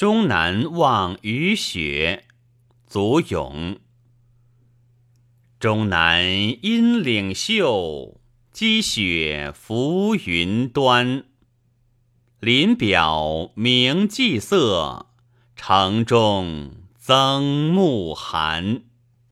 终南望雨雪，足勇。终南阴岭秀，积雪浮云端。林表明霁色，城中增暮寒。